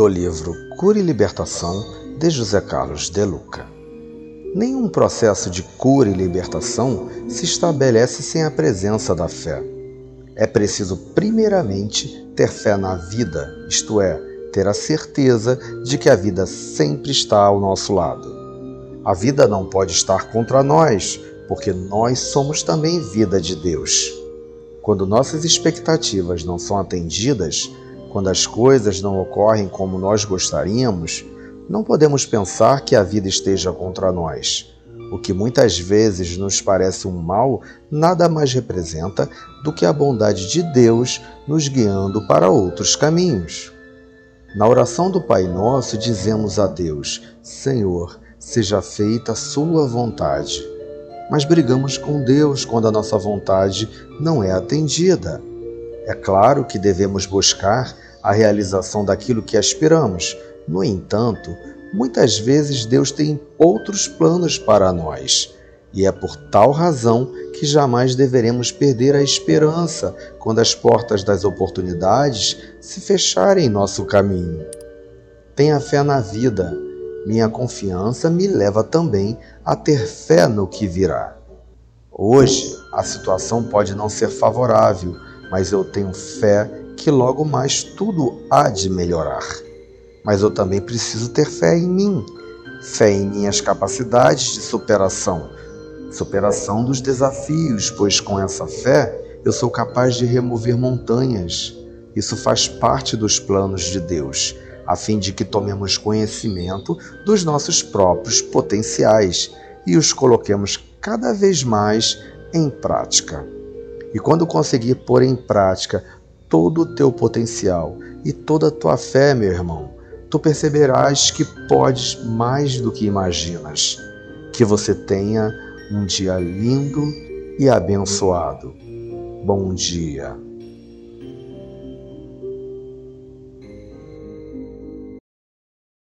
do livro Cura e Libertação de José Carlos de Luca. Nenhum processo de cura e libertação se estabelece sem a presença da fé. É preciso, primeiramente, ter fé na vida, isto é, ter a certeza de que a vida sempre está ao nosso lado. A vida não pode estar contra nós, porque nós somos também vida de Deus. Quando nossas expectativas não são atendidas, quando as coisas não ocorrem como nós gostaríamos, não podemos pensar que a vida esteja contra nós. O que muitas vezes nos parece um mal nada mais representa do que a bondade de Deus nos guiando para outros caminhos. Na oração do Pai Nosso, dizemos a Deus: Senhor, seja feita a Sua vontade. Mas brigamos com Deus quando a nossa vontade não é atendida. É claro que devemos buscar a realização daquilo que aspiramos. No entanto, muitas vezes Deus tem outros planos para nós. E é por tal razão que jamais deveremos perder a esperança quando as portas das oportunidades se fecharem em nosso caminho. Tenha fé na vida. Minha confiança me leva também a ter fé no que virá. Hoje, a situação pode não ser favorável, mas eu tenho fé que logo mais tudo há de melhorar. Mas eu também preciso ter fé em mim, fé em minhas capacidades de superação, superação dos desafios, pois com essa fé eu sou capaz de remover montanhas. Isso faz parte dos planos de Deus, a fim de que tomemos conhecimento dos nossos próprios potenciais e os coloquemos cada vez mais em prática. E quando conseguir pôr em prática todo o teu potencial e toda a tua fé, meu irmão, tu perceberás que podes mais do que imaginas. Que você tenha um dia lindo e abençoado. Bom dia.